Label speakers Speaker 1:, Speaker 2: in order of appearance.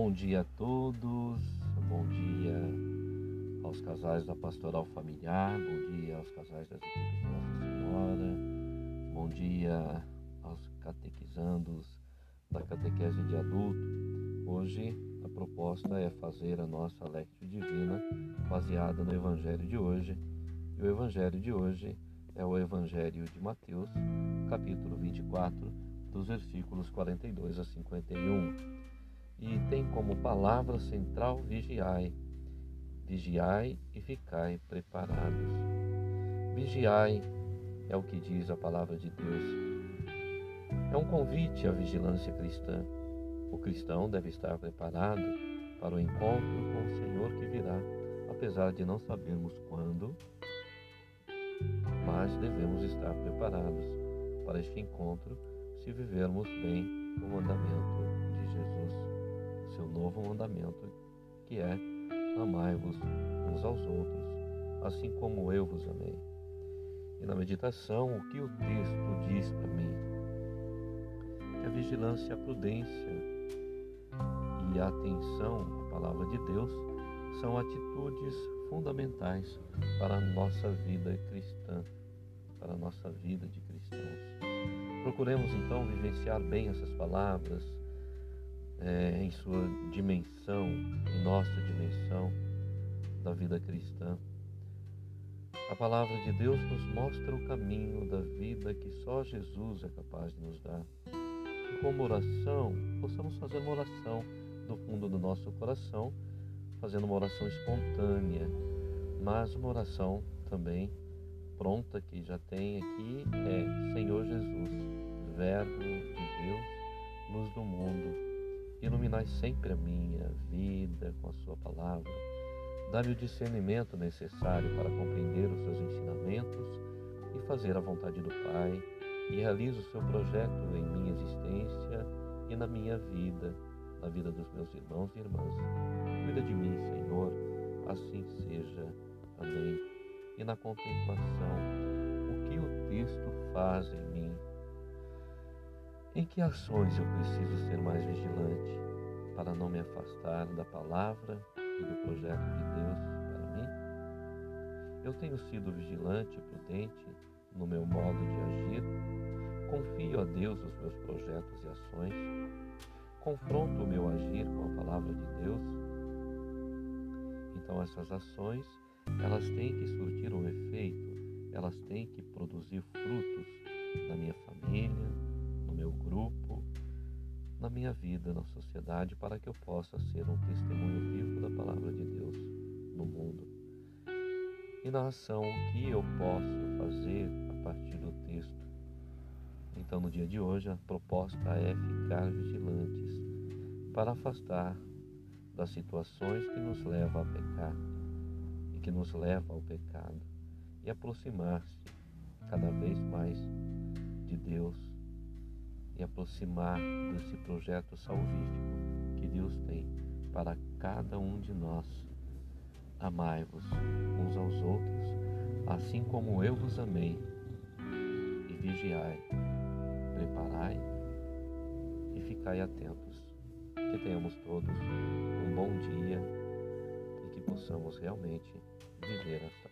Speaker 1: Bom dia a todos, bom dia aos casais da Pastoral Familiar, bom dia aos casais das equipes de Nossa Senhora, bom dia aos catequizandos da catequese de adulto. Hoje a proposta é fazer a nossa Lectio Divina baseada no Evangelho de hoje. E o Evangelho de hoje é o Evangelho de Mateus, capítulo 24, dos versículos 42 a 51. Tem como palavra central vigiai. Vigiai e ficai preparados. Vigiai é o que diz a palavra de Deus. É um convite à vigilância cristã. O cristão deve estar preparado para o encontro com o Senhor que virá, apesar de não sabermos quando, mas devemos estar preparados para este encontro se vivermos bem o mandamento de Jesus, seu novo mandamento, que é amai-vos uns aos outros, assim como eu vos amei. E na meditação, o que o texto diz para mim? Que a vigilância, a prudência e a atenção à palavra de Deus são atitudes fundamentais para a nossa vida cristã, para a nossa vida de cristãos. Procuremos então vivenciar bem essas palavras é, em sua dimensão, em nossa dimensão da vida cristã. A palavra de Deus nos mostra o caminho da vida que só Jesus é capaz de nos dar. E como oração, possamos fazer uma oração do fundo do nosso coração, fazendo uma oração espontânea, mas uma oração também pronta que já tem aqui é Senhor Jesus, Verbo de Deus, luz do mundo, iluminai sempre a minha vida com a Sua palavra. Dá-me o discernimento necessário para compreender os seus ensinamentos e fazer a vontade do Pai, e realize o seu projeto em minha existência e na minha vida, na vida dos meus irmãos e irmãs. Cuida de mim, Senhor, assim seja. Amém e na contemplação o que o texto faz em mim. Em que ações eu preciso ser mais vigilante para não me afastar da palavra e do projeto de Deus para mim? Eu tenho sido vigilante e prudente no meu modo de agir, confio a Deus os meus projetos e ações, confronto o meu agir com a palavra de Deus. Então essas ações elas têm que surtir um efeito, elas têm que produzir frutos na minha família, na minha vida, na sociedade, para que eu possa ser um testemunho vivo da palavra de Deus no mundo. E na ação, o que eu posso fazer a partir do texto? Então, no dia de hoje, a proposta é ficar vigilantes para afastar das situações que nos levam a pecar que nos leva ao pecado e aproximar-se cada vez mais de Deus e aproximar desse projeto salvífico que Deus tem para cada um de nós. Amai-vos uns aos outros, assim como eu vos amei, e vigiai, preparai e ficai atentos. Que tenhamos todos um bom dia e que possamos realmente viver esta